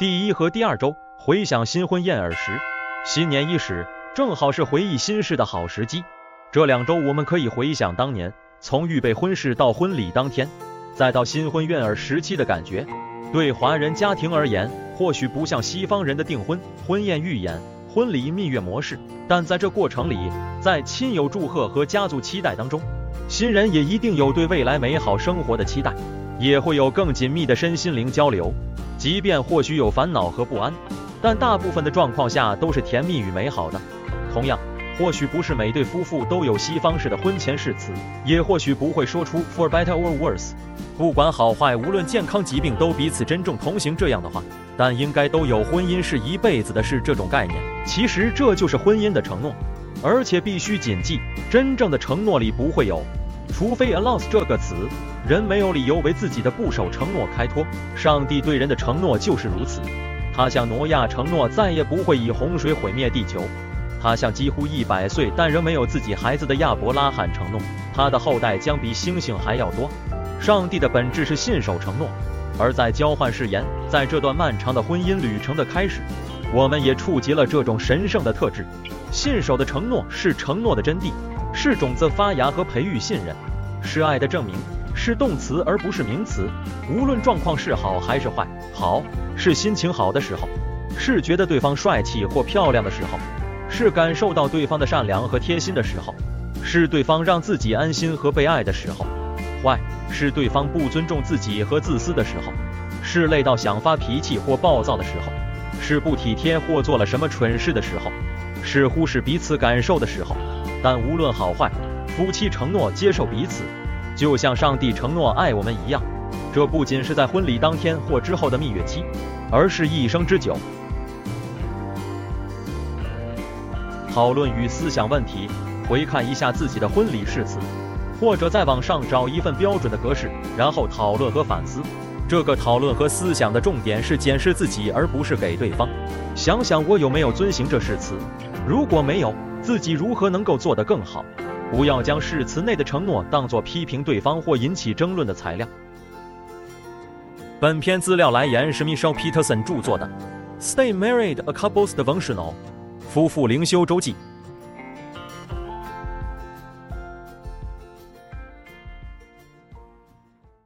第一和第二周回想新婚燕尔时，新年伊始，正好是回忆新事的好时机。这两周我们可以回想当年，从预备婚事到婚礼当天，再到新婚燕尔时期的感觉。对华人家庭而言，或许不像西方人的订婚、婚宴预演、婚礼蜜月模式，但在这过程里，在亲友祝贺和家族期待当中，新人也一定有对未来美好生活的期待，也会有更紧密的身心灵交流。即便或许有烦恼和不安，但大部分的状况下都是甜蜜与美好的。同样，或许不是每对夫妇都有西方式的婚前誓词，也或许不会说出 for better or worse，不管好坏，无论健康疾病都彼此珍重同行这样的话，但应该都有婚姻是一辈子的事这种概念。其实这就是婚姻的承诺，而且必须谨记，真正的承诺里不会有。除非 allows 这个词，人没有理由为自己的不守承诺开脱。上帝对人的承诺就是如此。他向挪亚承诺再也不会以洪水毁灭地球。他向几乎一百岁但仍没有自己孩子的亚伯拉罕承诺，他的后代将比星星还要多。上帝的本质是信守承诺，而在交换誓言，在这段漫长的婚姻旅程的开始，我们也触及了这种神圣的特质。信守的承诺是承诺的真谛。是种子发芽和培育信任，是爱的证明，是动词而不是名词。无论状况是好还是坏，好是心情好的时候，是觉得对方帅气或漂亮的时候，是感受到对方的善良和贴心的时候，是对方让自己安心和被爱的时候。坏是对方不尊重自己和自私的时候，是累到想发脾气或暴躁的时候，是不体贴或做了什么蠢事的时候，是忽视彼此感受的时候。但无论好坏，夫妻承诺接受彼此，就像上帝承诺爱我们一样。这不仅是在婚礼当天或之后的蜜月期，而是一生之久。讨论与思想问题，回看一下自己的婚礼誓词，或者在网上找一份标准的格式，然后讨论和反思。这个讨论和思想的重点是检视自己，而不是给对方。想想我有没有遵行这誓词，如果没有。自己如何能够做得更好？不要将誓词内的承诺当作批评对方或引起争论的材料。本篇资料来源是 Michelle Peterson 著作的《Stay Married: A Couple's Devotional》夫妇灵修周记。